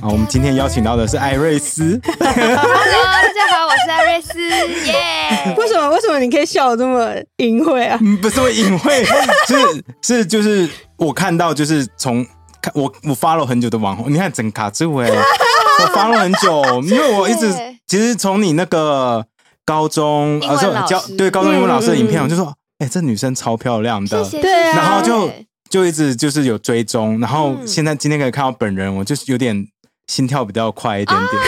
啊，我们今天邀请到的是艾瑞斯，Hello，大家好，我是艾瑞斯，耶、为什么？为什么你可以笑得这么淫秽啊？嗯，不是我隐晦，是是就是我看到就是从看我我 follow 很久的网红，你看整卡住哎，我 follow 很久，因为我一直其实从你那个高中英文是教对高中英文老师的影片，我就说，哎，这女生超漂亮的，对然后就就一直就是有追踪，然后嗯。现在今天可以看到本人，我就是有点心跳比较快一点啊点。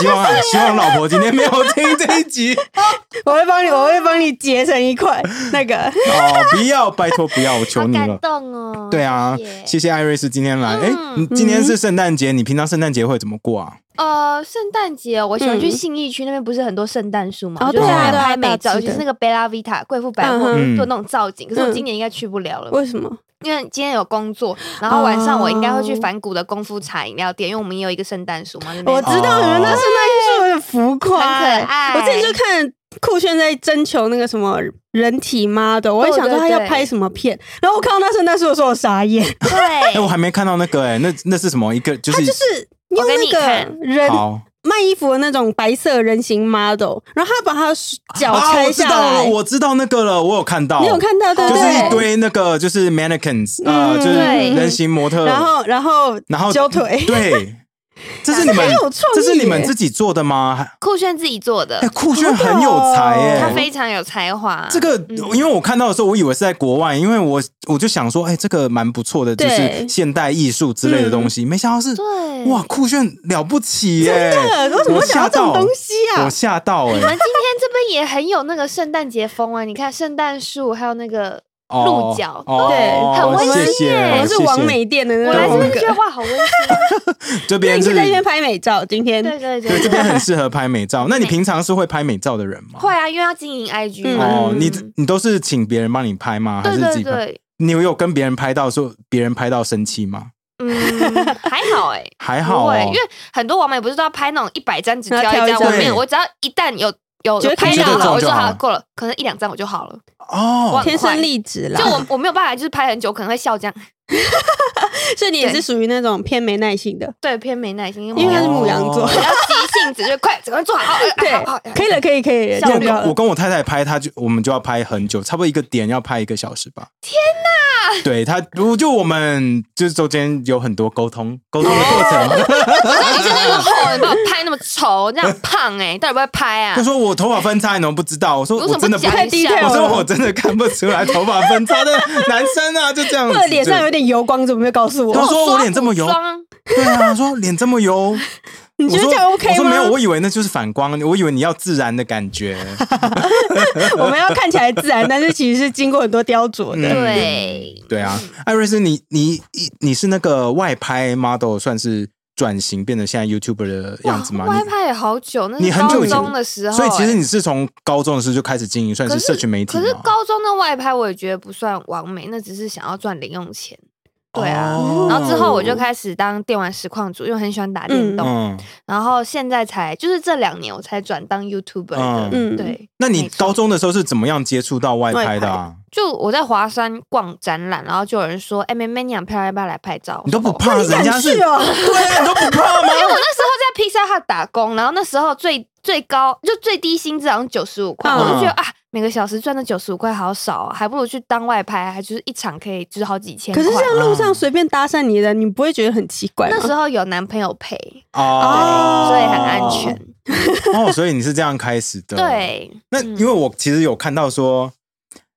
希望啊，希望老婆今天没有听这一集 我会帮你，我会帮你结成一块那个。哦，不要，拜托不要，我求你了。感动哦。对啊谢谢，艾瑞斯今天来。哎、嗯你今天是圣诞节，你平常圣诞节会怎么过啊？呃，圣诞节我喜欢去嗯信义区那边，不是很多圣诞树嘛，对啊对啊拍美照，大只的尤其是那个贝拉维塔贵妇百货做那种造景。可是我嗯今年应该去不了了，为什么？因为今天有工作，然后晚上我应该会去哦。反谷的功夫茶饮料店，因为我们也有一个圣诞树嘛，我知道你们那圣诞树很浮夸、很可爱。我之前就看酷炫在征求那个什么人体 model，我也想说他要拍什么片，然后我看到那圣诞树的时候，我傻眼。哎、对我，还没看到那个、哎，那那是什么？一个就是就是我给你用那个看。人好卖衣服的那种白色人形 model，然后他把他的脚啊，拆我知道下来。了，我知道那个了，我有看到，你有看到对不就是对？一堆那个就是 mannequins，呃，嗯就是人形模特，然后然后然后揪腿，对，这是你们这是你们自己做的吗？还酷炫自己做的。哎、，酷炫很有才耶、他非常有才华。这个，嗯。因为我看到的时候，我以为是在国外，因为我我就想说，哎、这个蛮不错的，就是现代艺术之类的东西，没想到是对。哇，酷炫了不起耶！真的？为什么会想吓到到这种东西啊？我吓到哎、你们今天这边也很有那个圣诞节风啊！你看圣诞树，还有那个哦鹿角哦对很温馨耶我是王美店的那我来这。边就觉得哇，好温馨。那 这边是在这边拍美照，今天对对对，这边很适合拍美照。那你平常是会拍美照的人吗？会啊，因为要经营 IG 嗯嘛。哦，你嗯你都是请别人帮你拍吗？还对是自己拍？对对，你有跟别人拍到说别人拍到生气吗？嗯，还好哎，还好哦，因为很多网美不是都要拍那种一百张只挑要挑一一张，张我没有，我只要一旦有有觉得拍觉得到了，我就中就好好够了，可能一两张我就好了。哦哇，天生丽质啦。就我我没有办法，就是拍很久可能会笑这样，所以你也是属于那种偏没耐心的。对，偏没耐心，因为他是母羊座哦比较急性子，就快，赶快做好，呃 对可以了，可以，可以。我跟我太太拍，她就我们就要拍很久，差不多一个点要拍一个小时吧。天哪！对她，我就我们就是中间有很多沟通沟通的过程。你真的那么厚，你把我拍那么丑，这样胖哎，到底会不会拍啊他？说我头发分叉，你怎么不知道？我说我真的不，不讲一下太 detail 我了说我真的看不出来头发分叉的 男生啊，就这样子。脸上有就点油光，怎么没有告诉我？他说我脸这么油对啊，他说脸这么油。你觉得这样 OK 吗？我说没有，我以为那就是反光，我以为你要自然的感觉。我们要看起来自然，但是其实是经过很多雕琢的。嗯对，对啊，艾瑞斯，你你你你是那个外拍 model，算是转型变成现在 YouTuber 的样子吗？外拍也好久，那是你很久以前高中的时候，所以其实哎你是从高中的时候就开始经营，算是社群媒体可是高中的外拍我也觉得不算完美，那只是想要赚零用钱。对啊，哦然后之后我就开始当电玩实况主，因为很喜欢打电动。嗯，然后现在才就是这两年我才转当 YouTuber 的。嗯对，那你没错高中的时候是怎么样接触到外拍的啊？就我在华山逛展览，然后就有人说：“哎、妹妹你很漂亮，要不要来拍照？”你都不我说怕人家是？去哦？对啊，你都不怕吗？因为我那时候在披萨哈打工，然后那时候最最高就最低薪资好像九十五块，嗯我就觉得啊，每个小时赚的九十五块好少啊，还不如去当外拍，还就是一场可以就是好几千块。可是这样路上随便搭讪你的，你不会觉得很奇怪吗？那时候有男朋友陪，哦，所以很安全。哦，所以你是这样开始的。，对，那嗯因为我其实有看到说。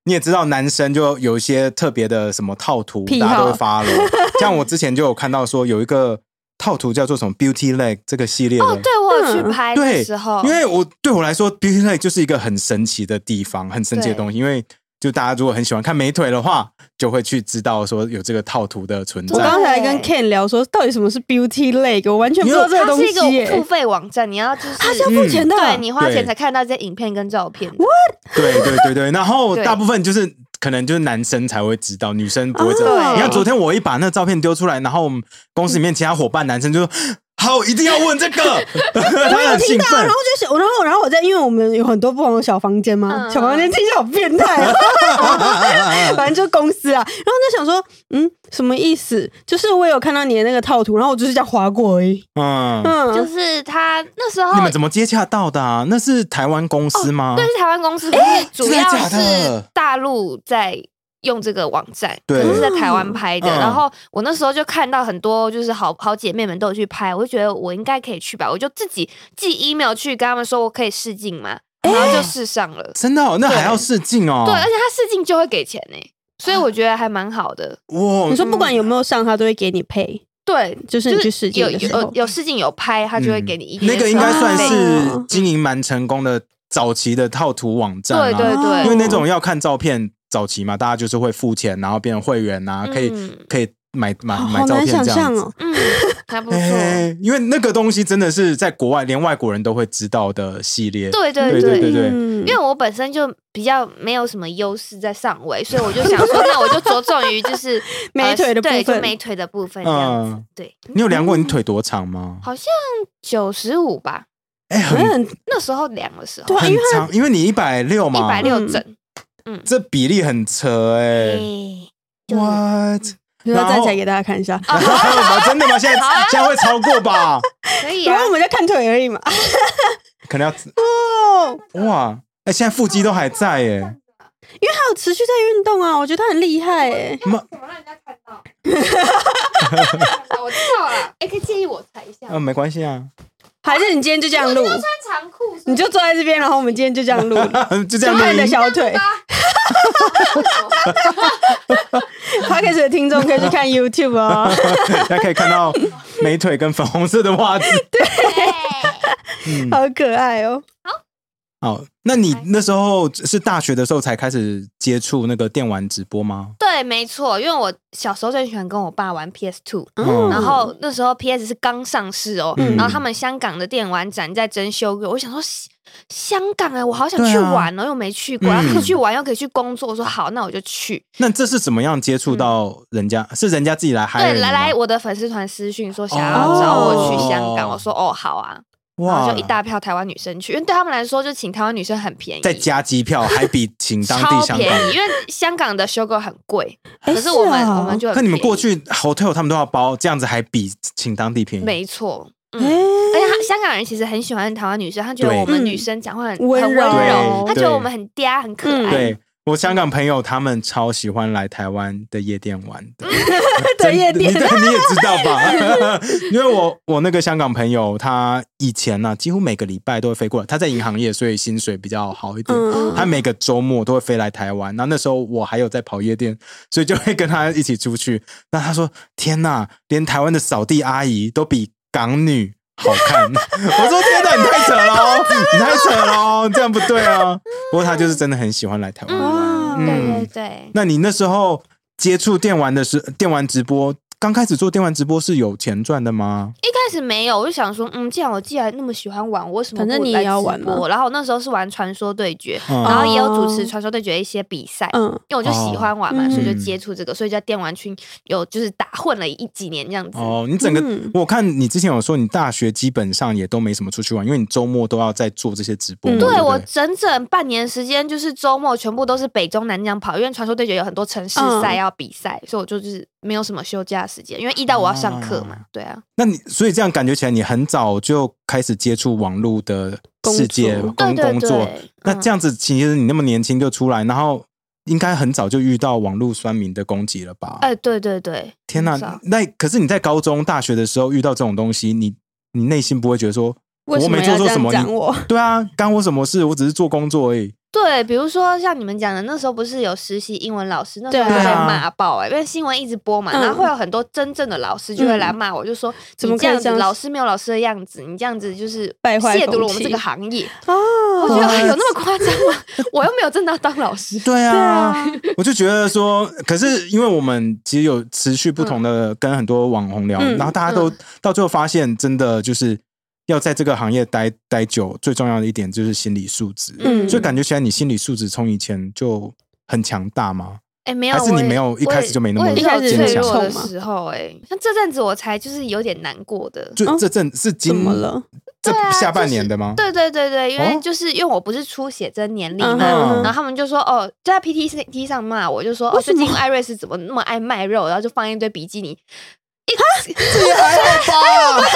你也知道，男生就有一些特别的什么套图，大家都会发了。像我之前就有看到说有一个套图叫做什么 Beauty Leg 这个系列的，哦，对我有去嗯拍的时候，因为我对我来说，Beauty Leg 就是一个很神奇的地方，很神奇的东西。因为就大家如果很喜欢看美腿的话，就会去知道说有这个套图的存在我。刚才跟 Ken 聊说，到底什么是 Beauty Lake，我完全不知道这个它是一东西耶。个付费网站，你要就是它是要付钱的，对你花钱才看到这些影片跟照片 What？。对对对对，然后大部分就是可能就是男生才会知道，女生不会知道。哦你看昨天我一把那个照片丢出来，然后我们公司里面其他伙伴男生就说。好，一定要问这个，我 他有很兴奋听到啊，然后。就想，然后然后我在，因为我们有很多不同的小房间嘛，嗯小房间听起来好变态、啊，反正就公司啊。然后就想说，嗯，什么意思？就是我有看到你的那个套图，然后我就是这样划过而已。嗯，嗯，就是他那时候你们怎么接洽到的啊？那是台湾公司吗？对，是台湾公司，可是主要真的假的是大陆在用这个网站，对。可是是在台湾拍的。嗯。然后我那时候就看到很多就是好好姐妹们都有去拍，我就觉得我应该可以去吧，我就自己寄 email 去跟他们说我可以试镜嘛，然后就试上了。真的哦，那对还要试镜哦。对，而且他试镜就会给钱呢、所以我觉得还蛮好的。哇，你说不管有没有上，他都会给你配，对，就是你去试镜有有有试镜有拍，他就会给你一点那个应该算是哦经营蛮成功的早期的套图网站、啊，对对对，因为那种要看照片早期嘛，大家就是会付钱，然后变成会员啊，可以、嗯可以买买买照片好难想这样子。象哦。嗯还不错。哎，因为那个东西真的是在国外连外国人都会知道的系列。对对对对对对嗯因为我本身就比较没有什么优势在上位，所以我就想说，那我就着重于就是 美腿的部呃对，就分美腿的部分这样子。嗯对，你有量过你腿多长吗？好像九十五吧，哎、好像很很那时候量的时候很因为长，因为你一百六嘛一，百六嗯。这比例很扯哎、What？你要站起来给大家看一下。真的吗？现在现在会超过吧？可以啊然后我。们在看腿而已嘛。可能要哦，要哇！哎、现在腹肌都还在耶。因为他有持续在运动啊，我觉得他很厉害哎。妈，怎么让人家看到？我知道了，哎，可以建议我踩一下嗯，没关系啊，还是你今天就这样录，穿长裤，你就坐在这边，然后我们今天就这样录，就这样看你的。小腿。P o d c a s 的听众可以去看 YouTube 哦。大家可以看到美腿跟粉红色的袜子。对，好可爱哦！好，那你那时候是大学的时候才开始接触那个电玩直播吗？对，没错，因为我小时候最喜欢跟我爸玩 PS Two，、嗯然后那时候 PS 是刚上市哦，嗯然后他们香港的电玩展在征修，我想说香港哎、我好想去玩哦，又没去过，嗯然后可以去玩又可以去工作，我说好，那我就去。那这是怎么样接触到人家？是人家自己来嗨？对，来来，我的粉丝团私讯说想要找我去香港，哦我说哦好啊，哇。就一大票台湾女生去，因为对他们来说，就请台湾女生很便宜，再加机票，还比请当地超香港。便宜，因为香港的修购很贵，哎可是我们我们就很可你们过去 hotel 他们都要包，这样子还比请当地便宜。没错，哎。嗯。而且他香港人其实很喜欢台湾女生，他觉得我们女生讲话很很温柔他觉得我们很嗲很可嗯爱。对我香港朋友，他们超喜欢来台湾的夜店玩的。的夜店 你你也知道吧？因为我我那个香港朋友，他以前呢、几乎每个礼拜都会飞过来。他在银行业，所以薪水比较好一点。嗯他每个周末都会飞来台湾。然后那时候我还有在跑夜店，所以就会跟他一起出去。那他说：“天哪，连台湾的扫地阿姨都比港女。”好看，我说天哪，你太扯了哦，你太扯了哦，这样不对啊。不过他就是真的很喜欢来台湾。玩。哇对嗯对对，那你那时候接触电玩的时，电玩直播刚开始做电玩直播是有钱赚的吗？一开始没有，我就想说，嗯，既然我既然那么喜欢玩，我为什么反正你也要玩嘛直播然后我那时候是玩传说对决，嗯然后也有主持哦传说对决一些比赛。嗯，因为我就喜欢玩嘛，哦所以就嗯接触这个，所以在电玩群有就是打混了一几年这样子。哦，你整个、嗯我看你之前有说你大学基本上也都没什么出去玩，因为你周末都要在做这些直播。嗯对我整整半年时间，就是周末全部都是北中南这样跑，因为传说对决有很多城市赛嗯要比赛，所以我就是没有什么休假时间，因为一到我要上课嘛啊。对啊，那你所以这样感觉起来，你很早就开始接触网络的世界工工作。那这样子，其实你那么年轻就出来，然后应该很早就遇到网络酸民的攻击了吧？哎，对对对，天哪很早！那可是你在高中、大学的时候遇到这种东西，你你内心不会觉得说，我没做错什么？你我？对啊，干我什么事？我只是做工作而已。对，比如说像你们讲的，那时候不是有实习英文老师，那时候被骂爆哎、因为新闻一直播嘛，嗯然后会有很多真正的老师就会来骂我，就说怎么你这样子，老师没有老师的样子，你这样子就是败坏亵渎了我们这个行业。哦我觉得有那么夸张吗？我又没有真的要当老师。对啊，对啊我就觉得说，可是因为我们其实有持续不同的跟很多网红聊，嗯然后大家都、到最后发现，真的就是要在这个行业待待久，最重要的一点就是心理素质。嗯所以感觉起来你心理素质从以前就很强大吗？哎，没有，还是你没有一开始就没那么脆弱的时候，哎，像这阵子我才就是有点难过的。哦就这阵是怎么了？这下半年的吗？对对对对，因为哦就是因为我不是出写真年历嗯嘛，哼然后他们就说哦，就在 PTT 上骂我，就说哦，最近艾瑞斯怎么那么爱卖肉，然后就放一堆比基尼。这也还好吧？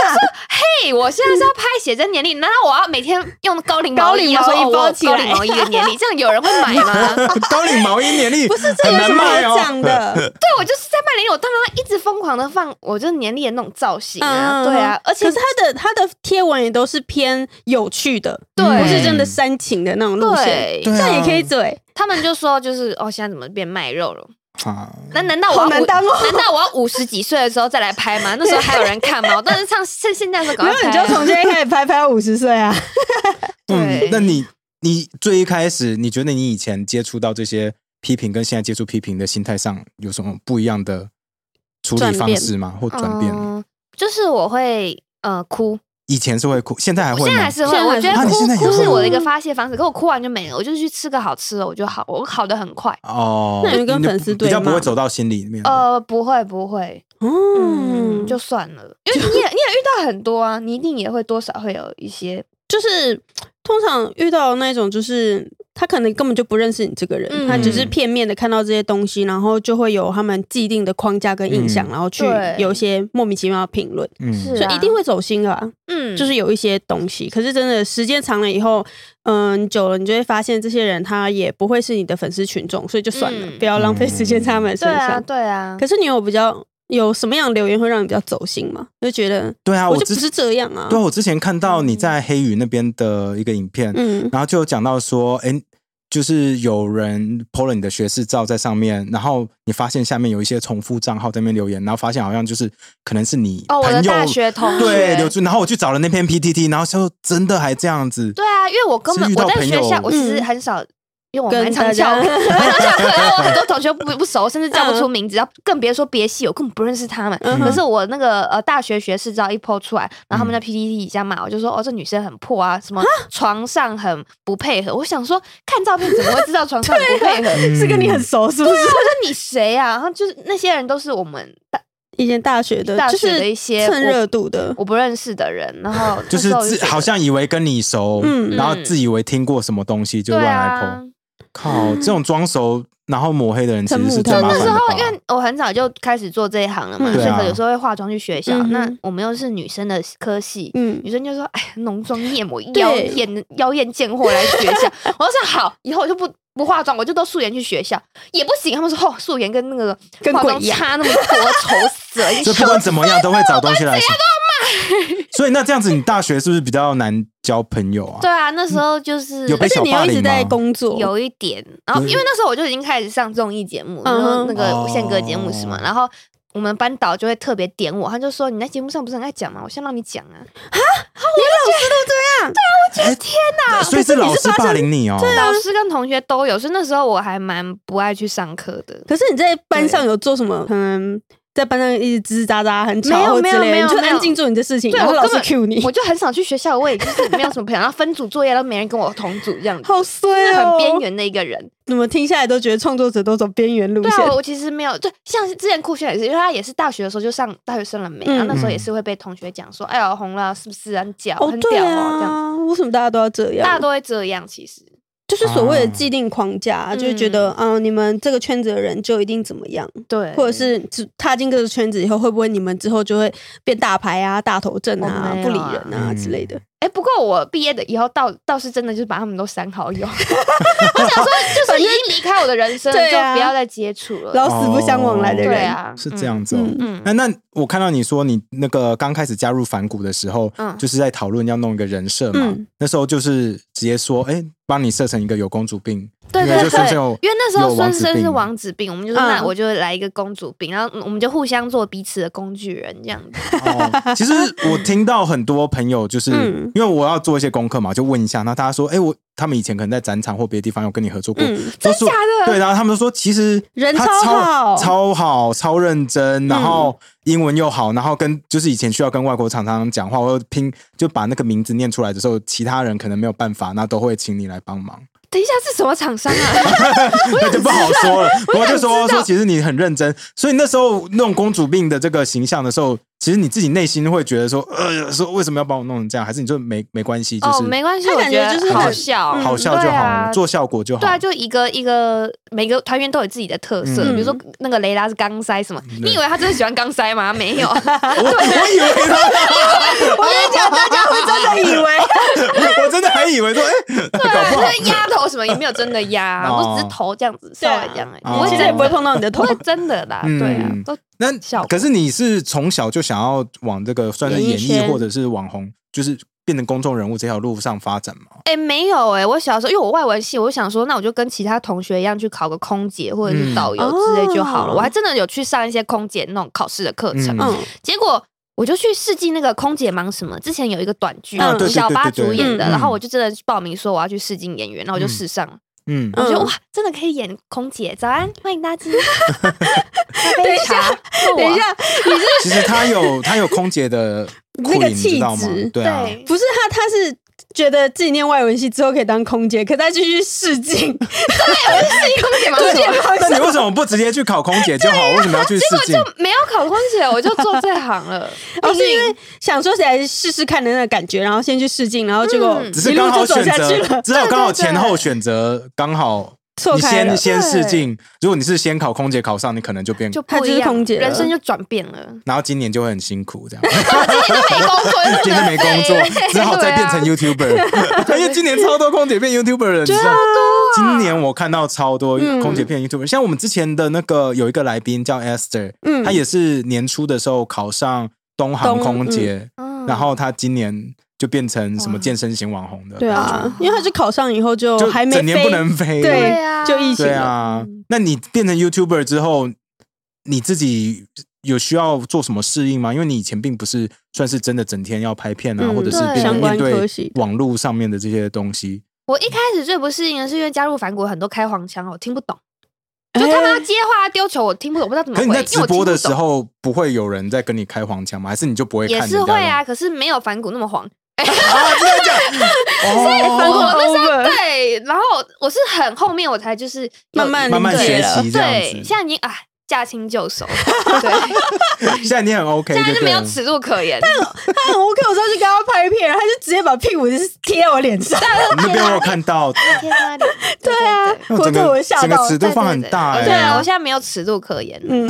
嘿，我现在是要拍写真年历，难道我要每天用高领毛衣，高领毛衣包起来高领毛衣的年历，这样有人会买吗？高领毛衣年历不是这很有什么难卖哦。好讲的？对，我就是在卖年历，我当然一直疯狂的放我就是年历的那种造型啊，嗯，对啊，而且可是他的他的贴文也都是偏有趣的，对不是真的煽情的那种路线，这样也可以嘴，他们就说就是哦，现在怎么变卖肉了？啊，那难道我难当哦难道我要五十几岁的时候再来拍吗？那时候 还有人看吗？我当时唱现现在的时候。你就从现在开始拍，拍到五十岁啊。嗯对，那你你最一开始，你觉得你以前接触到这些批评，跟现在接触批评的心态上有什么不一样的处理方式吗？或转变？嗯就是我会呃哭，以前是会哭，现在还会吗现在还？是会，我觉得哭哭是我的一个发泄方式。可我哭完就没了，我就去吃个好吃的，我就好，我好的很快。哦，那你跟粉丝对比较不会走到心里面。呃，不会不会，嗯，嗯，就算了，因为你也你也遇到很多啊，你一定也会多少会有一些，就是通常遇到那种，就是他可能根本就不认识你这个人，嗯。他只是片面的看到这些东西，然后就会有他们既定的框架跟印象，嗯。然后去有一些莫名其妙的评论，嗯。所以一定会走心的、啊。嗯，就是有一些东西，可是真的时间长了以后，嗯，久了你就会发现这些人他也不会是你的粉丝群众，所以就算了，嗯。不要浪费时间在他们身对啊上。对啊，可是你有比较有什么样的留言会让你比较走心吗？就觉得对啊，我就不是这样啊。对啊，我之前看到你在黑鱼那边的一个影片，嗯，然后就有讲到说，哎，就是有人 PO 了你的学士照在上面，然后你发现下面有一些重复账号在那边留言，然后发现好像就是可能是你哦，我朋友的大学同学对留住，然后我去找了那篇 PTT，然后说真的还这样子，对啊，因为我根本我在学校，我其实嗯很少。因为我跟蛮常大家翘课，蛮 常翘课，然后我很多同学不不熟，甚至叫不出名字，然后更别说别系，我根本不认识他们。嗯可是我那个呃大学学士照一 po 出来，然后他们嗯在 PPT 底下骂我，就说哦这女生很破啊，什么 床上很不配合。我想说看照片怎么会知道床上很不配合？嗯是跟你很熟是不是？我说你谁啊？然后就是那些人都是我们大以前大学的，就大学的是一些蹭热度的，我不认识的人，然后就是自好像以为跟你熟，嗯然后自以为听过什么东西就对乱来啊 PO。。靠，这种装熟然后抹黑的人其实 是很最麻那时烦的吧？候因为我很早就开始做这一行了嘛，嗯所以有时候会化妆去学校。嗯那我们又是女生的科系，嗯，女生就说：“哎，浓妆艳抹，妖艳妖艳贱货来学校。” 我就说：“好，以后我就不不化妆，我就都素颜去学校。”也不行，他们说：“哦，素颜跟那个化妆跟鬼一差那么多，丑死了！”就不管怎么样都会找东西来说。所以那这样子，你大学是不是比较难交朋友啊？对啊，那时候就是有被而且小霸凌你又一直在工作，有一点，然后因为那时候我就已经开始上综艺节目，然嗯那个无限歌节目是嘛哦，然后我们班导就会特别点我，他就说你在节目上不是很爱讲吗？我先让你讲啊。啊，连老师都这样，对啊，我觉得天哪！所以是老师霸凌你哦。老师跟同学都有，所以那时候我还蛮不爱去上课的。可是你在班上有做什么？可能在班上一直吱吱喳喳很没有吵之没有类的，就没有没有安静做你的事情，对然后老师我根本 Q 你，我就很少去学校，我也就是没有什么朋友，然后分组作业都没人跟我同组，这样子，好衰哦，很边。缘的一个人。怎么听下来都觉得创作者都走边缘路线对啊，？我其实没有，就像之前酷炫也是，因为他也是大学的时候就上大学生了没，嗯然后那时候也是会被同学讲说，哎呀红了是不是很屌哦，很屌啊哦这样为什么大家都要这样？大家都会这样，其实就是所谓的啊既定框架，就是觉得，嗯，你们这个圈子的人就一定怎么样，对，或者是只踏进这个圈子以后，会不会你们之后就会变大牌啊、大头阵啊不理啊人啊嗯之类的？哎、不过我毕业的以后倒倒是真的就是把他们都删好友，我想说就是已经离开我的人生，就不要再接触了。老死不相往来的人，对啊，是这样子哦。嗯嗯，那那我看到你说你那个刚开始加入反骨的时候，嗯就是在讨论要弄一个人设嘛。嗯那时候就是直接说，哎，帮你设成一个有公主病，对对对。因为那时候孙生是王子病，我们就那我就来一个公主病，然后我们就互相做彼此的工具人这样子。哦，其实我听到很多朋友，就是、嗯。因为我要做一些功课嘛，就问一下，那大家说，哎，我他们以前可能在展场或别的地方有跟你合作过，嗯。都说假的？对，然后他们说其实人超超好。嗯超好，超认真，然后英文又好，然后跟就是以前需要跟外国厂商讲话，或者拼就把那个名字念出来的时候，其他人可能没有办法，那都会请你来帮忙。等一下是什么厂商啊？那就不好说了。我就说说，其实你很认真，所以那时候弄公主病的这个形象的时候，其实你自己内心会觉得说，呃，说为什么要把我弄成这样？还是你就没没关系，就哦，是没关系，我觉得感觉就是好笑，好笑就好了，做效果就好。对啊，就一个一个每个团员都有自己的特色，嗯。比如说那个雷拉是钢塞什么，你以为他真的喜欢钢塞吗？没有，我我以为他，我跟你讲，大家会真的以为，我真的还以为说，哎，对，就是压头什么也没有真的压，哦。我只是头这样子稍微这样而已，哦。不会其实也不会碰到你的头。不。会真的啦，嗯对啊，都那效果可是你是从小就想要往这个算是演艺或者是网红，就是变成公众人物这条路上发展吗？哎、没有哎、我小时候因为我外文系，我就想说，那我就跟其他同学一样去考个空姐或者是导游之类就好了。哦。我还真的有去上一些空姐那种考试的课程，结果我就去试镜那个空姐忙什么，之前有一个短剧，小八主演的，嗯然后我就真的报名说我要去试镜演员，然后我就试上了，嗯，我觉得嗯哇，真的可以演空姐。早安，欢迎大家。等一下，等一，下，你是其实他有他有空姐的那个气质？对啊，对，不是他？他是觉得自己念外文系之后可以当空姐，可再继续试镜，空姐忙什么？那你为什么不直接去考空姐就好？为什么要去试镜？结果就没有考空姐，我就做这行了。哦，是因为想说起来试试看的那个感觉，然后先去试镜，然后结果嗯只是一路刚好选就走下去择，了，只好刚好对对对前后选择刚好。你错开了。先。先试对。镜，如果你是先考空姐考上，你可能就变，就她就是不一样，空姐人生就转变了。然后今年就会很辛苦，这样，今年都没工作，今年没工作，只好再变成 YouTuber。因为今年超多空姐变 YouTuber 了，你知道？今年我看到超多嗯。空姐变 YouTuber，像我们之前的那个有一个来宾叫 Esther，嗯。她也是年初的时候考上东航空姐，嗯。然后她今年就变成什么健身型网红的，对啊，因为他是考上以后就就还没整年不能飞，对对啊就疫情啊嗯。那你变成 YouTuber 之后，你自己有需要做什么适应吗？因为你以前并不是算是真的整天要拍片啊，嗯或者是面对网络上面的这些东西。我一开始最不适应的是因为加入反骨很多开黄腔，我听不懂。就他们要接话丢球，我听不懂，我不知道怎么回。可是你在直播的时候，不会有人在跟你开黄腔吗？还是你就不会也？是会啊，可是没有反骨那么黄。啊，真的假的？反骨哦，我那时候对，然后我是很后面我才就是慢慢慢慢学习这样对，子。现在已经啊驾轻就熟，对，现在你很 OK，现在是就。没有尺度可言。他很 OK，我上去跟他拍片，他就直接把屁股就是贴在我脸上。那边我有看到，对啊，哦整我对我个吓到整个。尺度放很大哎。对啊，我现在没有尺度可言。嗯，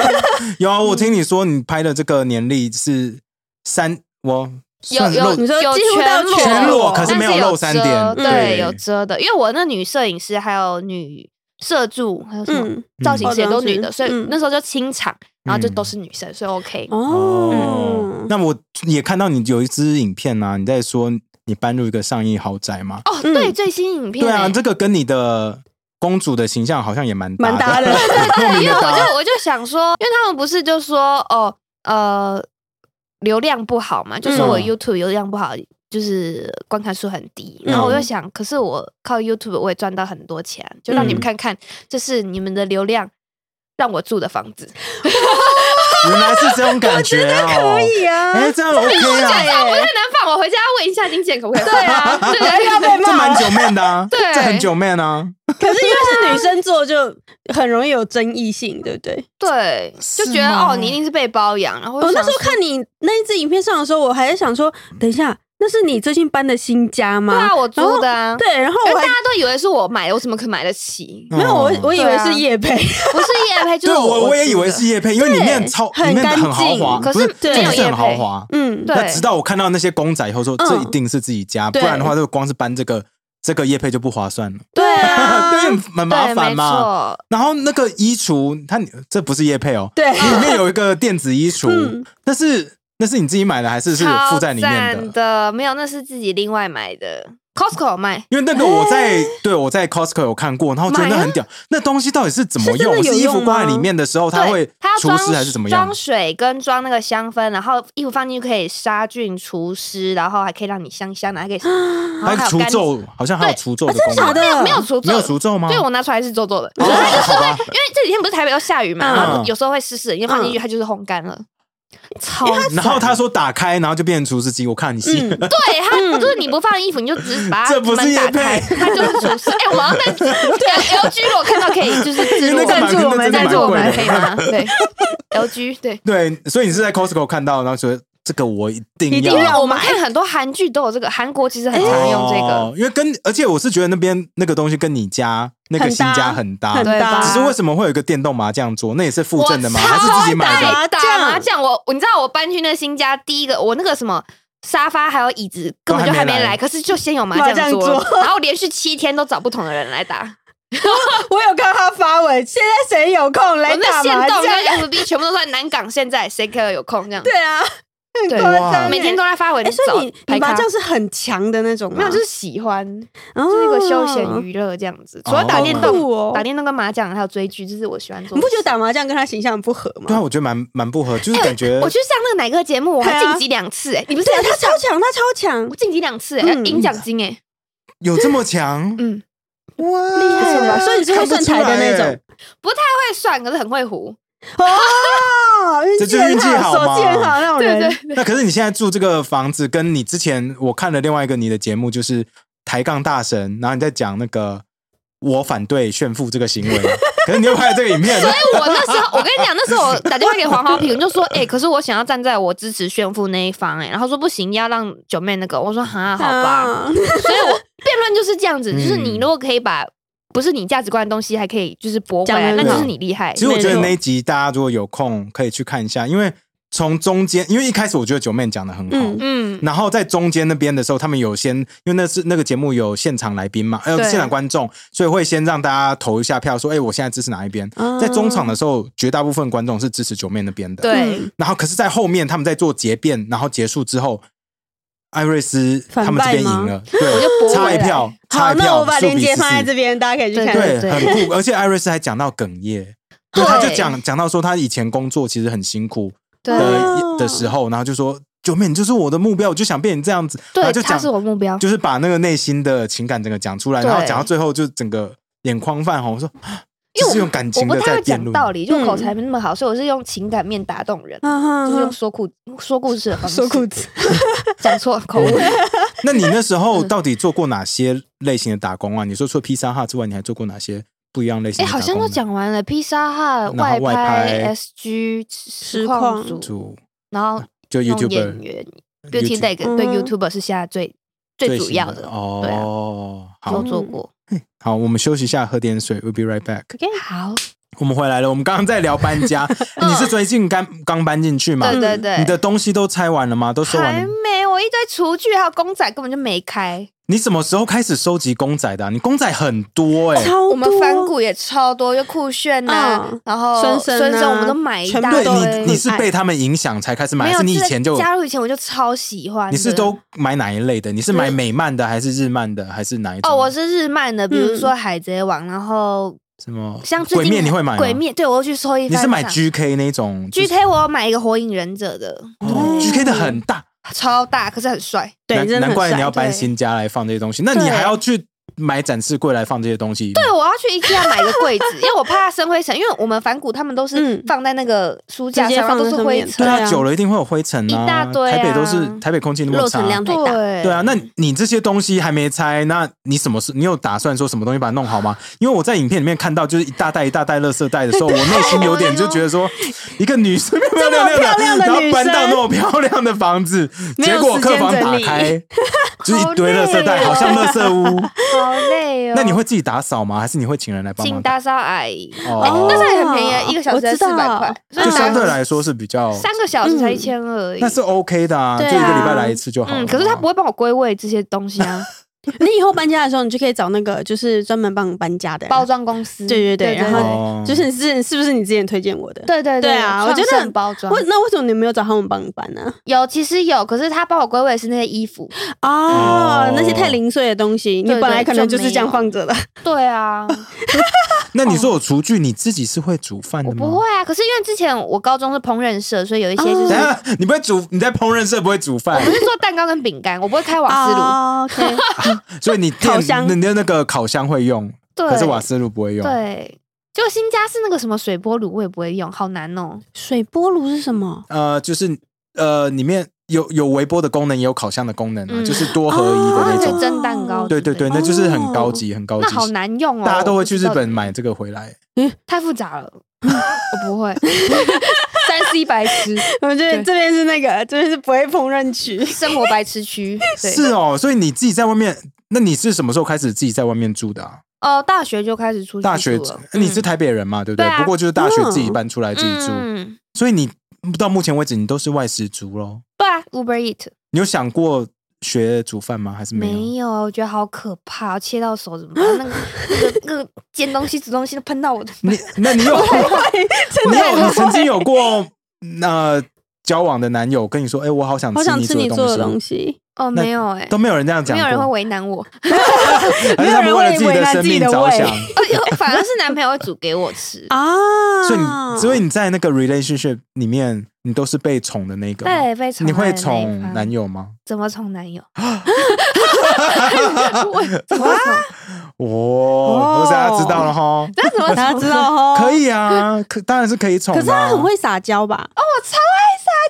有啊，我听你说你拍的这个年历是三，我有有你说有几乎到全全裸裸，可是没有露三点对，有遮的。因为我那女摄影师还有女摄助，还有什么嗯造型师也都女的，所以那时候就清场，然后就嗯都是女生，所以 OK。哦，那我也看到你有一支影片啊，你在说你搬入一个上亿豪宅吗？哦，嗯对，最新影片对啊，欸这个跟你的公主的形象好像也蛮蛮搭的对对对因为我。就我就想说，因为他们不是就说哦呃流量不好嘛，就说我嗯 YouTube 流量不好，就是观看数很低。然后我就想，可是我靠 YouTube 我也赚到很多钱，就让你们嗯看看，这是你们的流量让我住的房子。原来是这种感觉哦，可以啊，哎，这样 OK 啊，我太难放，我回家问一下金姐可不可以？对。啊对啊要被骂这蛮久面的啊，对。这很久面啊，可是因为是女生做，就很容易有争议性，对不对？对，就觉得哦，你一定是被包养。然后我那时候看你那一支影片上的时候，我还在想说，等一下，那是你最近搬的新家吗？对啊，我租的啊。对，然后大家都以为是我买的，我怎么可能买得起？没有我嗯我以为是叶配，不是叶配，就对是我我也以为是叶配，因为里面超很里面很豪干净。华，可是不是没有真的是很豪华。嗯，对。那直到我看到那些公仔以后，说嗯这一定是自己家，不然的话，就光是搬这个这个叶配就不划算了，对啊，对，蛮麻烦嘛。然后那个衣橱，它这不是叶配哦，对，里面有一个电子衣橱嗯，那是那是你自己买的还是是附在里面的？的，没有，那是自己另外买的，Costco 有卖。因为那个我在对我在 Costco 有看过，然后觉得很屌。那东西到底是怎么是用？有是衣服挂在里面的时候，它会它要装除湿还是怎么样装？水跟装那个香氛，然后衣服放进去可以杀菌除湿，然后还可以让你香香的，还可以，然后还有除皱，好像还有除皱的啊真的功能。假的没有除皱，没有除皱吗？对我拿出来是皱皱的，它就是会，因为这几天不是台北要下雨嘛，嗯然后有时候会湿湿的，因为放进去它就是烘干了。超然后他说打开，然后就变成厨师机，我看你是。嗯 对他就是你不放衣服，你就只是把它这不是门打开，他就是厨师。哎，我要在对 LG 如果看到可以就是赞 助我们，赞助我们可以吗？对，LG 对。对，所以你是在 Costco 看到，然后说这个我一定一定要。我们看很多韩剧都有这个，韩国其实很常用这个。哦因为跟而且我是觉得那边那个东西跟你家那个很搭新家很搭，很搭，只是为什么会有一个电动麻将桌？那也是附赠的吗？我还是自己买的？麻将麻将，我你知道我搬去那新家，第一个我那个什么沙发还有椅子根本就还没来，可是就先有麻麻将桌桌，然后连续七天都找不同的人来打。我有看他发文，现在谁有空来打麻将？跟 FB 全部都在南港，现在谁可有空这样？对啊，很每天都在发文哎，所以你麻将是很强的那种吗？没有，就是喜欢，哦。就是一个休闲娱乐这样子。除了打电好动、哦。打电动跟麻将，还有追剧，这是我喜欢做。你不觉得打麻将跟他形象不合吗？对啊，我觉得蛮蛮不合，就是感觉我去上那个哪个节目，我还晋级两次哎、你不是他超强，他超强。我，晋级两次哎、嗯。赢奖金哎、有这么强？嗯，哇，厉害了吧？所以你是会算牌的那种？不太会算，可是很会胡。哦，运这就是运气很好嘛。手气很好那种对对。对，那可是你现在住这个房子，跟你之前我看了另外一个你的节目，就是抬杠大神，然后你在讲那个我反对炫富这个行为，可是你又拍了这个影片，所以我那时候，我跟你讲，那时候我打电话给黄豪平，就说，哎、可是我想要站在我支持炫富那一方、哎，然后说不行，要让九妹那个，我说哈，好吧，啊所以我辩论就是这样子，嗯就是你如果可以把不是你价值观的东西，还可以就是驳回来，那就是你厉害其。实我觉得那一集大家如果有空可以去看一下，因为从中间，因为一开始我觉得九妹讲的很好。嗯嗯，然后在中间那边的时候，他们有先，因为那是那个节目有现场来宾嘛，呃，对现场观众，所以会先让大家投一下票，说，哎，我现在支持哪一边。啊在中场的时候，绝大部分观众是支持九妹那边的。对，嗯然后可是，在后面他们在做结辩，然后结束之后，艾瑞斯他们这边赢了，对我就对，驳回来差一票，差，一票，那我把链接放在这边，大家可以去看。对，很酷，而且艾瑞斯还讲到哽咽，对。他就讲讲到说他以前工作其实很辛苦对。的哦的时候，然后就说九妹，你就是我的目标，我就想变成这样子，对，就讲他是我目标。就是把那个内心的情感整个讲出来，然后讲到最后就整个眼眶泛红，我说因为这是用感我情的不太会在辩论，讲道理，就嗯口才没那么好，所以我是用情感面打动人，啊就是用说故说故事的方式。说故事，讲错口误。那你那时嗯。候到底做过哪些类型的打工啊？你说除了披萨哈之外，你还做过哪些不一样类型哎，的打工呢？好像都讲完了，披萨哈、外拍、拍 SG、实况况组，然后就演 YouTuber 员、Beauty YouTube Leg 对嗯。YouTuber 是现在最最主要的，对啊，哦。好。都做过。好，我们休息一下，喝点水，We'll be right back。OK，好，我们回来了，我们刚刚在聊搬家，你是最近刚刚搬进去吗？对对对，你的东西都拆完了吗？都收完还了？没，我一堆厨具还有公仔根本就没开。你什么时候开始收集公仔的啊、你公仔很多哎、超我们多反骨也超多，就酷炫呐嗯，然后孙孙生我们都买一大堆。你，你是被他们影响才开始买，还是你以前就？加入以前我就超喜欢。你是都买哪一类的？你是买美漫的，还是日漫的，还是哪一种？哦，我是日漫的，比如嗯说海贼王，然后什么？像鬼灭你会买吗？鬼灭，对我会去收一。你是买 GK 那种 GK 我有买一个火影忍者的，哦，GK 的很大，超大，可是很帅。对，难怪你要搬新家来放这些东西，那你还要去买展示柜来放这些东西？对，我要去 IKEA 买一个柜子，因为我怕它生灰尘，因为我们反骨他们都是嗯放在那个书架上，都是灰尘。对啊，久了一定会有灰尘啊。一大堆啊台北都是台北空气那么差，量太大。对对啊，那你这些东西还没拆，那你什么事？你有打算说什么东西把它弄好吗？因为我在影片里面看到，就是一大袋一大袋垃圾袋的时候，我内心有点就觉得说，一个女生漂亮亮漂亮的然后搬到那么漂亮的房子，结果客房打开 就是一堆垃圾袋，好像垃圾屋。好累哦。那你会自己打扫吗？还是你会请人来帮忙打？请打扫阿姨，哦哎但是也很便宜，一个小时四百块，所以就相对来说是比较，三个小时才嗯一千二而已。那是 OK 的啊，就对啊一个礼拜来一次就好了。嗯，可是他不会帮我归位这些东西啊，你以后搬家的时候，你就可以找那个就是专门帮你搬家的人包。装公司。对对对然后哦就是你之前是不是你之前推荐我的？对对对啊我觉得很包装为那为什么你没有找他们帮你搬呢？有，其实有，可是他帮我归位是那些衣服。哦哦，那些太零碎的东西，你本来可能就是这样放着的。对啊，那你说我厨具，你自己是会煮饭的吗？不会啊。可是因为之前我高中是烹饪社，所以有一些就是哦等一下，你不会煮？你在烹饪社不会煮饭我，是做蛋糕跟饼干，我不会开瓦斯炉。哦 OK，所以你电烤箱你的那个烤箱会用，对，可是瓦斯炉不会用。对，就新家是那个什么水波炉，我也不会用，好难哦。水波炉是什么？呃，就是呃，里面有有微波的功能，也有烤箱的功能啊，嗯就是多合一哦的那种。蒸蛋糕，对对对，那就是很高级，很高级。那好难用哦。大家都会去日本买这个回来。嗯太复杂了，我不会。三 C 白痴，我觉得对这边是那个，这边是不会烹饪区。生活白痴区。对，是哦，所以你自己在外面，那你是什么时候开始自己在外面住的啊？哦，大学就开始出去大学住了你是台北人嘛，对不对？对啊不过就是大学自己搬出来自己住，嗯，所以你到目前为止你都是外食族喽。对啊，Uber Eat 你有想过学煮饭吗？还是没有？没有，我觉得好可怕，切到手怎么办？那个那个那个煎东西、煮东西都喷到我的。你那你有 你有你曾经有过那、交往的男友跟你说，哎、我好想好想吃你你做的东东西，哦，没有哎，都没有人这样讲，没有人会为难我，还是他们为了自己的生命着想，哦反而是男朋友会煮给我吃。啊，所以你所以你在那个 relationship 里面，你都是被宠的那个？对，被宠你会宠男友吗？怎么宠男友？我怎么宠？哇，我大家知道了哈。那怎么大家宠？知道哈，可。以啊，可当然是可以宠、啊。可是他很会撒娇吧？哦，我超爱撒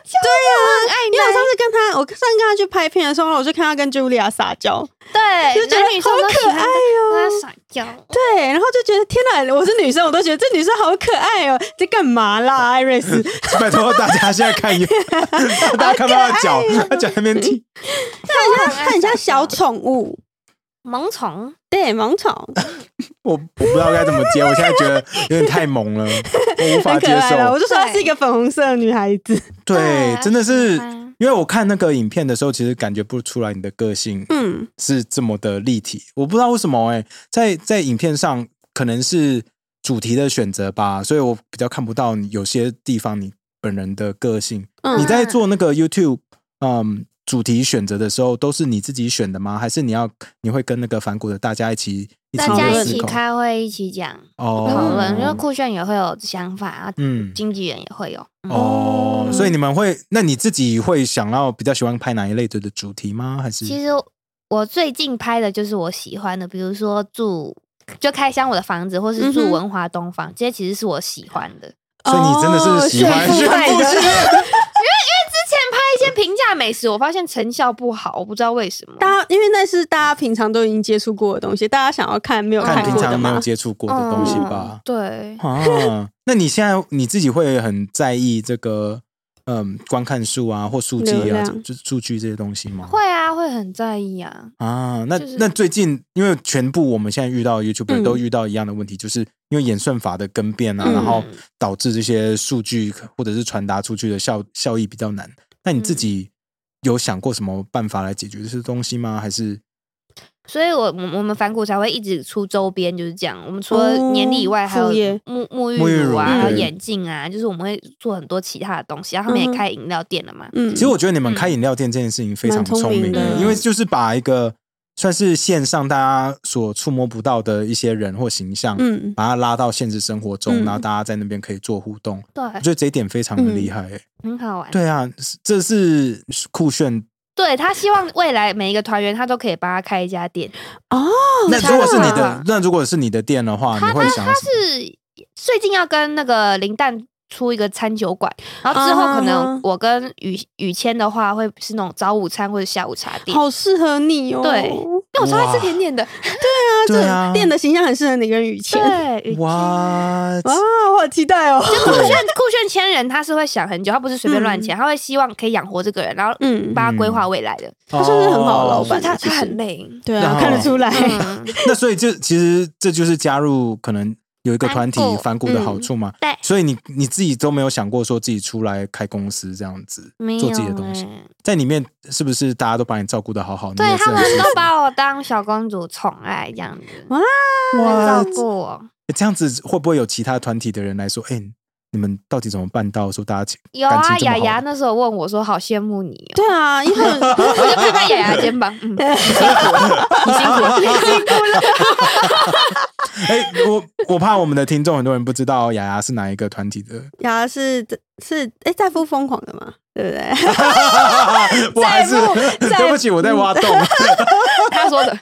娇，对呀，我很爱因为我上。次跟他，我上次跟他去拍片的时候，我就看他跟 Julia 撒娇，对，就觉得男女生都喜欢好可爱哦跟他撒娇。对，然后就觉得天哪，我是女生，我都觉得这女生好可爱哦，在干嘛啦，艾瑞斯？拜托大家现在看一，大家看到他的脚，他脚在那边踢。他很像他很像小宠物，萌宠，对，萌宠，我 我不知道该怎么接，我现在觉得有点太萌了，我无法接受。我。就说她是一个粉红色的女孩子，对，真的是因为我看那个影片的时候，其实感觉不出来你的个性嗯，是这么的立体。我不知道为什么哎、在在影片上可能是主题的选择吧，所以我比较看不到你有些地方你本人的个性。嗯你在做那个 YouTube 嗯主题选择的时候，都是你自己选的吗？还是你要你会跟那个反骨的大家一起一起大家一起开会，一起讲哦讨论，因为酷炫也会有想法啊，嗯经纪人也会有。嗯哦，嗯所以你们会那你自己会想要比较喜欢拍哪一类的的主题吗？还是其实我最近拍的就是我喜欢的，比如说住就开箱我的房子，或是住文华东方，这些其实是我喜欢的。所以你真的是喜欢哦炫美食，我发现成效不好，我不知道为什么。大家因为那是大家平常都已经接触过的东西，大家想要看没有看平过的常没有？接触过的东西吧嗯。对，啊，那你现在你自己会很在意这个嗯观看数啊或数据啊，就数据这些东西吗？会啊，会很在意啊。啊，那、就是那最近因为全部我们现在遇到的 YouTuber 嗯都遇到一样的问题，就是因为演算法的更变啊，嗯然后导致这些数据或者是传达出去的效效益比较难。那你自己有想过什么办法来解决这些东西吗？还是所以我我我们反骨才会一直出周边，就是这样。我们除了哦年历以外，还有沐沐浴沐浴乳乳啊，还有眼镜啊，就是我们会做很多其他的东西。然后他们也开饮料店了嘛。嗯，其实我觉得你们嗯开饮料店这件事情非常聪聪明明的因为就是把一个算是线上大家所触摸不到的一些人或形象，嗯把它拉到现实生活中，嗯然后大家在那边可以做互动。对，我觉得这一点非常的厉害、欸。很好玩。对啊，是这是酷炫。对他希望未来每一个团员他都可以帮他开一家店。哦，那如果是你的，那如果是你的店的话，你会想他是最近要跟那个林蛋出一个餐酒馆，然后之后可啊能我跟雨雨谦的话会是那种早午餐或者下午茶店。好适合你哦。对因为我超爱吃甜点的。对啊，这店的形象很适合你跟雨谦。对，雨谦哇，哇，我好期待哦。酷炫 酷炫千人，他是会想很久，他不是随便乱签，他会希望可以养活这个人，然后嗯，帮他规划未来的。他算是很好的老板他他很累。对啊，看得出来。嗯，那所以就其实这就是加入可能有一个团体反骨的好处嘛。对所以你你自己都没有想过说自己出来开公司这样子做自己的东西，欸在里面是不是大家都把你照顾的好好？你对他们都把我当小公主宠爱这样子，哇哇照，顾我。这样子会不会有其他团体的人来说，哎、你们到底怎么办到说大家有啊，雅雅那时候问我说：“好羡慕你哦。对啊，因为”我就拍拍雅雅肩膀，嗯，辛苦了，你辛苦了，你 辛苦了。哎、我我怕我们的听众很多人不知道雅雅是哪一个团体的雅雅是是哎，在夫疯狂的吗？对不对？我还是 对不起，我在挖洞。他说的，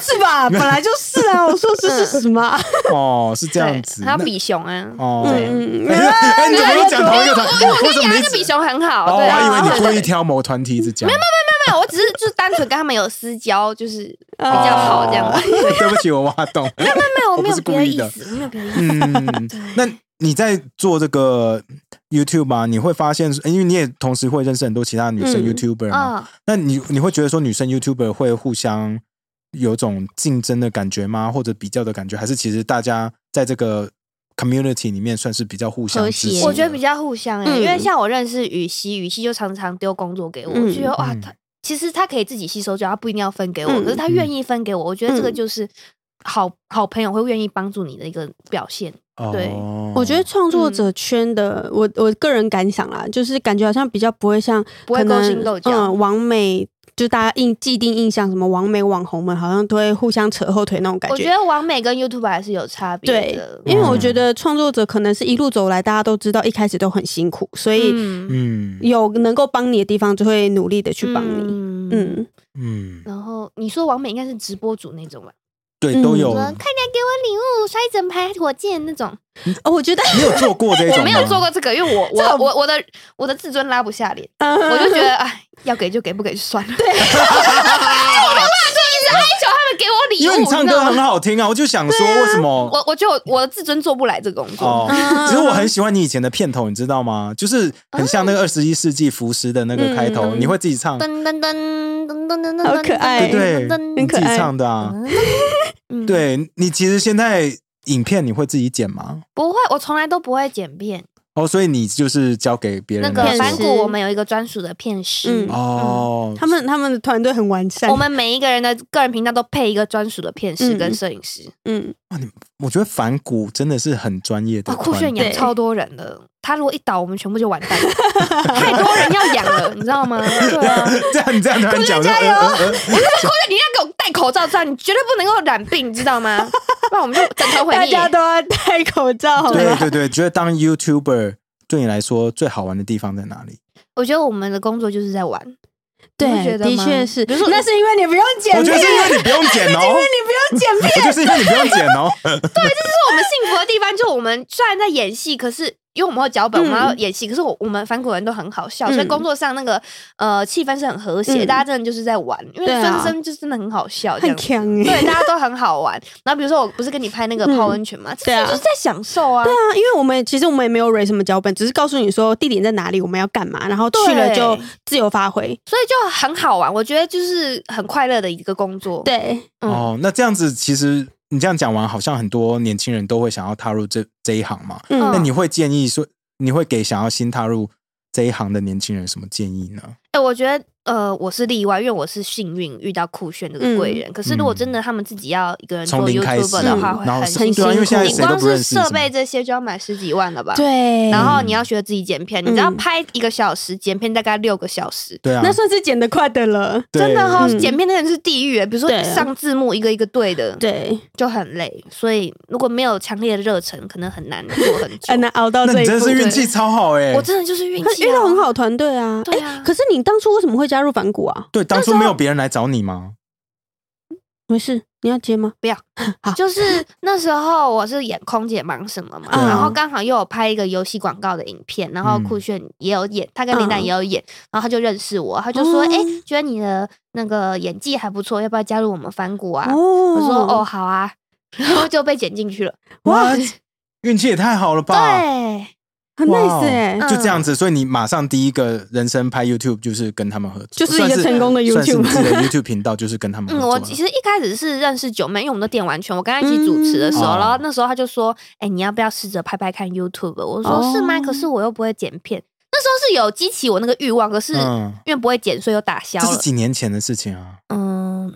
是吧？本来就是啊，我说这是什么啊？哦，是这样子。还有比熊啊，哦，嗯，哎，哎你怎么又讲同一个团？我跟你讲，为什么你一直那个比熊很好，哦，我还以为你故意挑某团体一直讲。没有没有没有，我只是就是单纯跟他们有私交，就是比哦较好这样子。对，不起，我挖洞。没有，没有没有，我没有别故意的的意思，我没有别的意思。嗯，那你在做这个 YouTube 啊，你会发现，因为你也同时会认识很多其他女生嗯 YouTuber 嘛，啊，那你你会觉得说女生 YouTuber 会互相有种竞争的感觉吗？或者比较的感觉？还是其实大家在这个 community 里面算是比较互相？我觉得比较互相哎、嗯因为像我认识雨熙，雨熙就常常丢工作给我，嗯我就觉得哇，嗯他其实他可以自己吸收掉，他不一定要分给我，嗯可是他愿意分给我，我觉得这个嗯就是好好朋友会愿意帮助你的一个表现。对。哦我觉得创作者圈的，我我个人感想啦，就是感觉好像比较不会像不会勾心斗角嗯，网美就大家印既定印象，什么网美网红们好像都会互相扯后腿那种感觉。我觉得王美跟 YouTube 还是有差别对的，，因为我嗯。觉得创作者可能是一路走来，大家都知道一开始都很辛苦，所以嗯。嗯。有能够帮你的地方，就会努力的去帮你。嗯。嗯，嗯，然后你说王美应该是直播主那种吧？对，嗯都有说。快点给我礼物，刷一整排火箭那种。哦，我觉得你有做过这种？我没有做过这个，因为我 我我我的我的自尊拉不下脸，我 我就觉得哎，要给就给，不给就算了。对，我没办法就一直哀求他们给我礼物，因为你唱歌很好听啊，我就想说为什么？我我就我的自尊做不来这个工作。哦，其实我很喜欢你以前的片头，你知道吗？就是很像那个二十一世纪福斯的那个开头，嗯你会自己唱，噔噔噔噔噔噔噔，好可爱对对，你自己很可爱唱的啊。嗯，对你其实现在影片你会自己剪吗？不会，我从来都不会剪片。哦，所以你就是交给别人那个反骨，我们有一个专属的片师。嗯，哦，他们他们的团队很完善。我们每一个人的个人频道都配一个专属的片师嗯跟摄影师。嗯，哇，你我觉得反骨真的是很专业的酷炫养超多人的，他如果一倒，我们全部就完蛋了，太多人要养了，你知道吗？对啊，这样你这样突然讲，加油！呃呃呃酷炫，你要给我戴口罩，这样你绝对不能够染病，你知道吗？不然我们就整头毁灭。大家都要戴口罩，好吗？对对对，觉得当 YouTuber 对你来说最好玩的地方在哪里？我觉得我们的工作就是在玩，对，的确是。比如说那是因为你不用剪我觉，得是因为你不用剪哦，你不用剪片。我就是因为你不用剪哦。对，这是我们幸福的地方，就我们虽然在演戏，可是因为我们有脚本，嗯我们要演戏，可是我我们反骨人都很好笑，嗯所以工作上那个呃气氛是很和谐，嗯大家真的就是在玩，因为对啊孙生就真的很好笑，很。强哎、对，大家都很好玩。然后比如说，我不是跟你拍那个泡温泉嘛，这对啊就是在享受啊。对啊，因为我们其实我们也没有 r 什么脚本，只是告诉你说地点在哪里，我们要干嘛，然后去了就自由发挥。所以就很好玩，我觉得就是很快乐的一个工作。，对，嗯，哦，那这样子其实你这样讲完，好像很多年轻人都会想要踏入这这一行嘛。嗯，那你会建议说，你会给想要新踏入这一行的年轻人什么建议呢？哎、我觉得呃，我是例外，因为我是幸运遇到酷炫这个贵人。可是如果真的他们自己要一个人做 YouTube 的话，会很很辛苦。对啊，因为现在你光是不认识设备这些就要买十几万了吧？。对，然后你要学自己剪片，你只要嗯拍一个小时，剪片大概六个小时。对啊，那算是剪得快的了。真的哈、嗯剪片那人是地狱耶，比如说上字幕一个一个对的，对，就很累。所以如果没有强烈的热忱，可能很难做很久。很难熬到那你这一步。真的是运气超好哎、我真的就是运气、啊，遇到很好团队啊。对啊诶可是你当初为什么会加入反骨啊？对，当初没有别人来找你吗？没事，你要接吗？不要 好，就是那时候我是演空姐忙什么嘛，嗯然后刚好又有拍一个游戏广告的影片，然后嗯酷炫也有演，他跟林丹嗯也有演，然后他就认识我，他就说：“哦哎、觉得你的那个演技还不错，要不要加入我们反骨啊？”哦我说：“哦，，好啊。”然后就被剪进去了。哇，运气也太好了吧！对，很哇 nice 哎、嗯就这样子，所以你马上第一个人生拍 YouTube 就是跟他们合作，就是一个成功的 YouTube 你自己的 YouTube 频道就是跟他们合嗯，作嗯。我其实一开始是认识九妹，因为我们的电玩圈，我跟她一起主持的时候，嗯然后那时候她就说：“哎、你要不要试着拍拍看 YouTube？” 我说：“哦是吗？可是我又不会剪片。”那时候是有激起我那个欲望，可是嗯，因为不会剪，所以又打消这是。几年前的事情啊，嗯，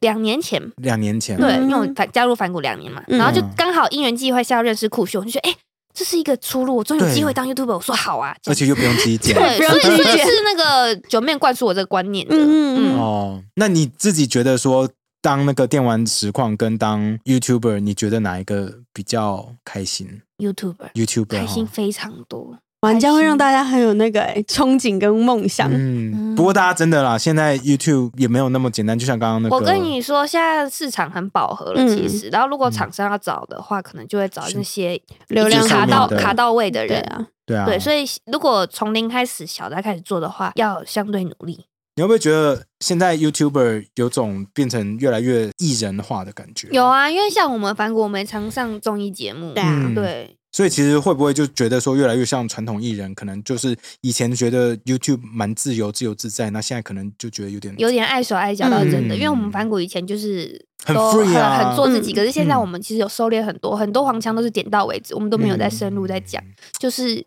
两年前，两年前。对，嗯因为我反加入反骨两年嘛，嗯然后就刚好因缘际会下认识酷秀，我就觉得哎、这是一个出路，我终于有机会当 YouTuber。我说好啊，而且又不用自己剪。对，所以自己剪所以是那个九面灌输我这个观念的。嗯嗯嗯哦，那你自己觉得说，当那个电玩实况跟当 YouTuber，你觉得哪一个比较开心 YouTuber？YouTuber 开心非常多。玩家会让大家很有那个、欸、憧憬跟梦想。嗯，不过大家真的啦，现在 YouTube 也没有那么简单，就像刚刚那个，我跟你说，现在市场很饱和了，嗯其实。然后如果厂商要找的话，可能就会找那些流量卡到卡到位的人。啊，对啊，对，所以如果从零开始，小的开始做的话，要相对努力。你会不会觉得现在 YouTuber 有种变成越来越艺人化的感觉？有啊，因为像我们反骨，我们也常上综艺节目，对啊嗯对，所以其实会不会就觉得说越来越像传统艺人？可能就是以前觉得 YouTube 蛮自由、自由自在，那现在可能就觉得有点有点碍手碍脚到真的，嗯因为我们反骨以前就是很 free 啊很很做自己，嗯可是现在嗯我们其实有收敛很多，很多黄腔都是点到为止，我们都没有在深入在讲，就是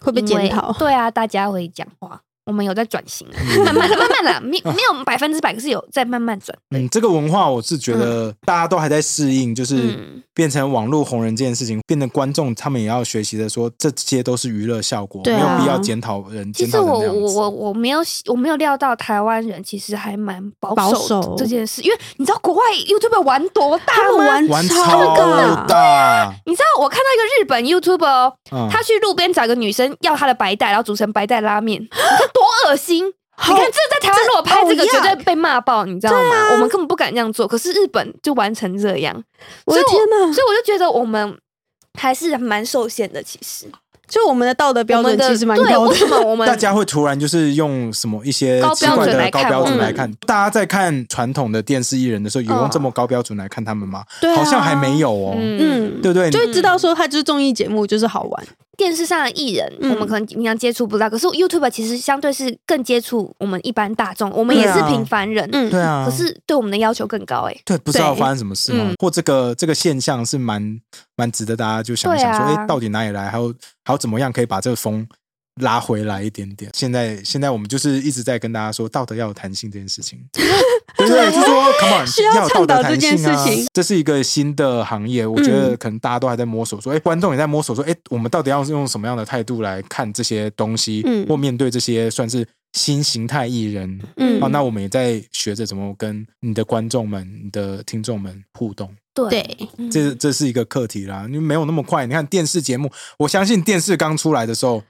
会被检讨。对啊，大家会讲话，我们有在转型。慢慢的、慢慢的，没没有百分之百，可是有在慢慢转。对嗯，这个文化我是觉得大家都还在适应，就是嗯。变成网络红人这件事情，变成观众他们也要学习的说，这些都是娱乐效果，没有必要检讨人，检讨成其实我我我我没有我没有料到台湾人其实还蛮保守这件事，因为你知道国外 YouTube 玩多大吗？玩玩超超大，你知道我看到一个日本 YouTube 他去路边找个女生要她的白带，然后煮成白带拉面，多恶心！你看这在台湾如果拍这个绝对 oh 被骂爆，你知道吗？我们根本不敢这样做，可是日本就玩成这样，我的天哪！所以我就觉得我们还是蛮受限的。其实就我们的道德标准其实蛮对，高的。为什么我们 大家会突然就是用什么一些高奇怪标准来的高标看我们准来看，大家在看传统的电视艺人的时候，有用嗯这么高标准来看他们吗？对啊。好像还没有哦，嗯，对不对？就会知道说他就是综艺节目，就是好玩。电视上的艺人，嗯。我们可能平常接触不到，可是 YouTube 其实相对是更接触我们一般大众，我们也是平凡人，嗯，对啊，可是对我们的要求更高哎、对，不知道对发生什么事吗嗯？或这个这个现象是蛮蛮值得大家就想一想说，哎，到底哪里来？还有还有怎么样可以把这个风拉回来一点点？现在现在我们就是一直在跟大家说，道德要有弹性这件事情，对 不对？就说 come on，需要倡导这弹性啊件事情。这是一个新的行业，我觉得嗯可能大家都还在摸索，说，哎，观众也在摸索，说，哎，我们到底要用什么样的态度来看这些东西，嗯或面对这些算是新形态艺人？嗯哦，那我们也在学着怎么跟你的观众们、你的听众们互动。对这这是一个课题啦，因为没有那么快。你看电视节目，我相信电视刚出来的时候，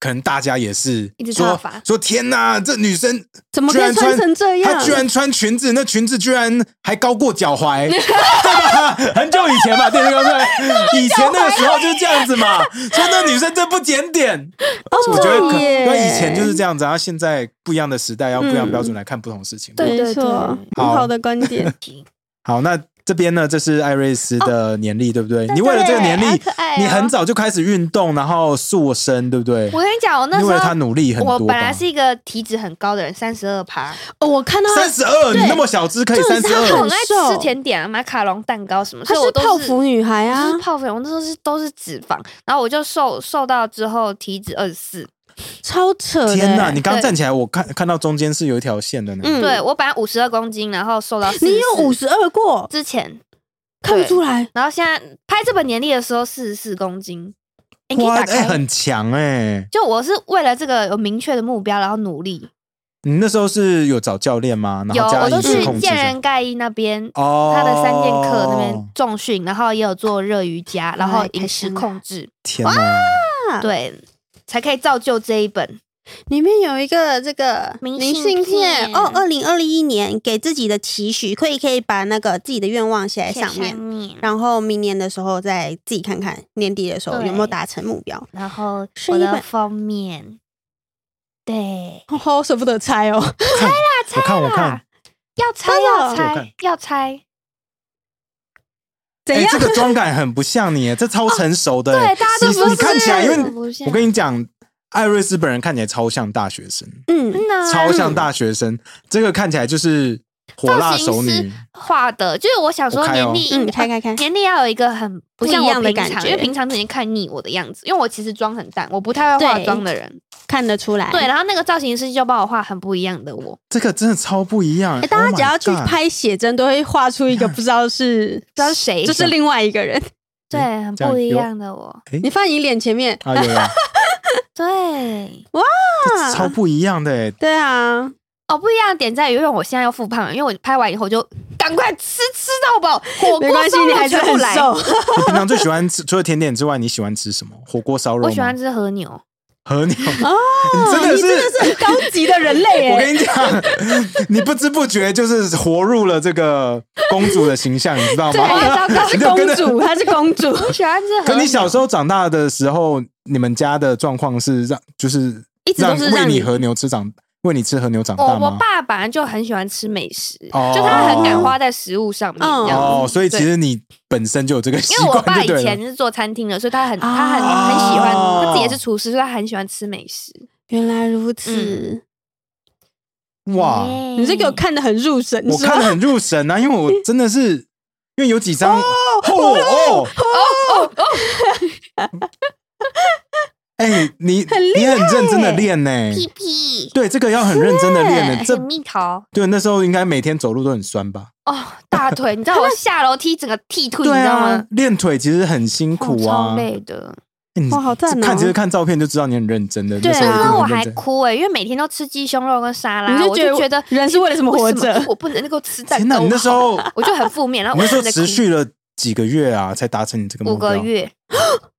可能大家也是一直说说天哪，这女生怎么可以居然穿成这样她居然穿裙子，那裙子居然还高过脚踝，对吧？很久以前嘛，电视刚出来，以前那个时候就是这样子嘛，说那女生真不检点。我觉得可为以前就是这样子，然后现在不一样的时代，要不一样嗯标准来看不同事情。对没错，很好好的观点。好，那这边呢，这是艾瑞斯的年历，对不对？你为了这个年历你很早就开始运动，然后塑身，对不对？我跟你讲，我那时候你为了他努力很多我本来是一个体脂很高的人，三十二趴，哦，我看到他三十二，你那么小只可以三十二。很，爱吃甜点啊，马卡龙蛋糕什么，她是所以我都泡芙女孩我啊是，泡芙，我那时候是都是脂肪，然后我就瘦瘦到之后体脂二十四，超扯。天哪！你刚对站起来，我看看到中间是有一条线的呢。嗯对我本来五十二公斤，然后瘦到 你有五十十二过，之前，看不出来。然后现在拍这本年历的时候四十四公斤，诶你可以哇，哎，开。很强哎！就我是为了这个有明确的目标，然后努力。你那时候是有找教练吗？然有，我都去饮食控制健人盖伊那边，哦，他的三剑客那边重训，然后也有做热瑜伽，然后哎饮食控制，天哪！啊对，才可以造就这一本。里面有一个这个明明信信片片哦，二零二一年给自己的期许，可以可以把那个自己的愿望写在上面，面，然后明年的时候再自己看看年底的时候有没有达成目标。然后是一本的封面，对，哦，好舍不得拆哦，看我看我看，要猜真的要拆要猜，哎，怎样这？个妆感很不像你，这超成熟的。对，哎大家都不你你看起来，因为为我跟你讲，艾瑞斯本人看起来超像大学生，嗯，超像大学生。这个看起来就是火辣熟女，画的，就是我想说我开哦年历，嗯开开开年历要有一个很不一样的，感觉因为平常已经看腻我的样子，因为我其实妆很淡，我不太会化妆的人。看得出来。对，然后那个造型师就帮我画很不一样的我，这个真的超不一样。哎，大家 Oh 只要去拍写真，都会画出一个 不知道是不知道是谁，就是另外一个人。对，很不一样的我，哎你放你脸前面，啊，有有，对。哇超不一样的哎。对啊，哦，不一样的点在于，因为我现在要复胖，因为我拍完以后就赶快吃吃到饱，火锅没关系烧，肉你还是全部来。很瘦。你平常最喜欢吃除了甜点之外，你喜欢吃什么？火锅烧肉吗？我喜欢吃和牛，和牛，哦，你真的是你真的是很高级的人类 耶！我跟你讲，你不知不觉就是活入了这个公主的形象，你知道对，吗？她是公主，她是公主。我喜欢吃和可你小时候长大的时候，你们家的状况是让就是一直都是让你喂你和牛吃长，喂你吃和牛长我我大吗？爸本来就很喜欢吃美食，哦。就他很敢花在食物上面嗯。这样子。哦，所以其实你本身就有这个习因为我爸惯，就对了。以前是做餐厅的，所以他很啊他很很喜欢，哦他自己也是厨师，所以他很喜欢吃美食。原来如此，哇，你是给我看的很入神，是吧我看得很入神啊，因为我真的是因为有几张哦。哦哦哦 哎，你 你很认真的练呢，屁屁，对，这个要很认真的练呢。这蜜桃对那时候应该每天走路都很酸吧？哦，大腿，你知道我下楼梯整个剃腿，你知道吗？，练腿其实很辛苦哦超啊。累的。哇好赞哦看其实看照片就知道你很认真的。对啊我还哭哎，因为每天都吃鸡胸肉跟沙拉，你就我就觉得人是为了什么活着我不能够吃蛋天哪，糕。你那时候我就很负面，然后我那时候持续了几个月啊，才达成你这个目标五标？个月，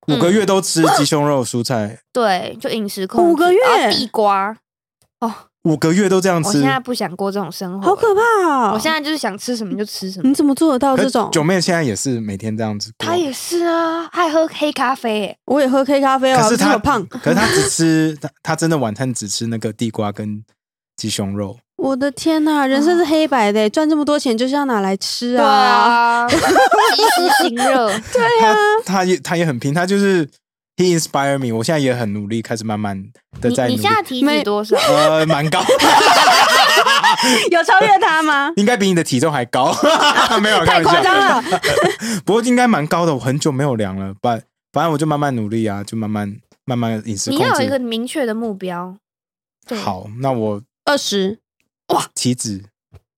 五个月都吃鸡胸肉、蔬菜，对，就饮食控制五个月然后地瓜。哦，五个月都这样吃我现。在不想过这种生活，好可怕哦！我现在就是想吃什么就吃什么。你怎么做得到可这种？九妹现在也是每天这样子过，他也是啊，他还喝黑咖啡欸，我也喝黑咖啡啊，可是他这么胖。可是她只吃她她真的晚餐只吃那个地瓜跟鸡胸肉。我的天呐，人生是黑白的，赚这么多钱就是要拿来吃对啊！啊，及时行乐，他他也他也很拼，他就是 he inspire me。我现在也很努力，开始慢慢的在努力你现。在体脂多少？呃，蛮高，有超越他吗？应该比你的体重还高。没有，开太夸张。了！不过应该蛮高的，我很久没有量了。反反正我就慢慢努力啊，就慢慢慢慢饮食控你要有一个制。明确的目标。好，那我二十，体脂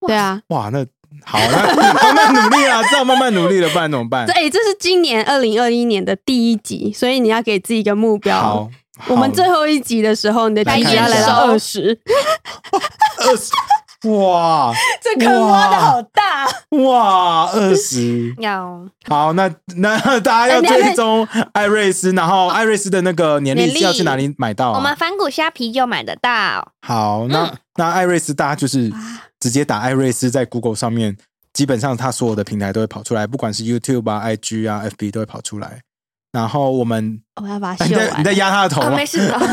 对啊，哇，那好，那 慢慢努力啊，只好慢慢努力了，不然怎么办？这？哎，这是今年二零二一年的第一集，所以你要给自己一个目标。好。，我们最后一集的时候，你的体脂要来到二十，二十，哇这坑挖的好大。哇，二十。要好，那那 大家要追踪艾瑞斯，然后艾瑞斯的那个年历是要去哪里买到、啊？我们反骨虾皮就买得到。好，那、嗯那艾瑞斯大家就是直接打艾瑞斯在 Google 上面，基本上它所有的平台都会跑出来，不管是 YouTube 啊、IG 啊、FB 都会跑出来。然后我们，我要把它哎你秀完。在你在压他的头啊，吗？没事的。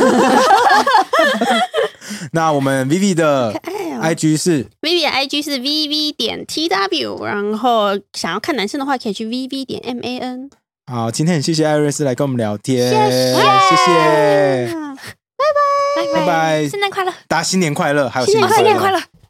那我们 Vivi 的 IG 是 Vivi 的 IG 是 VV 点 TW，然后想要看男生的话，可以去 VV 点 MAN。好，今天很谢谢艾瑞斯来跟我们聊天，谢谢谢谢啊拜拜拜圣诞快乐！大家新年快乐，还有新年快乐！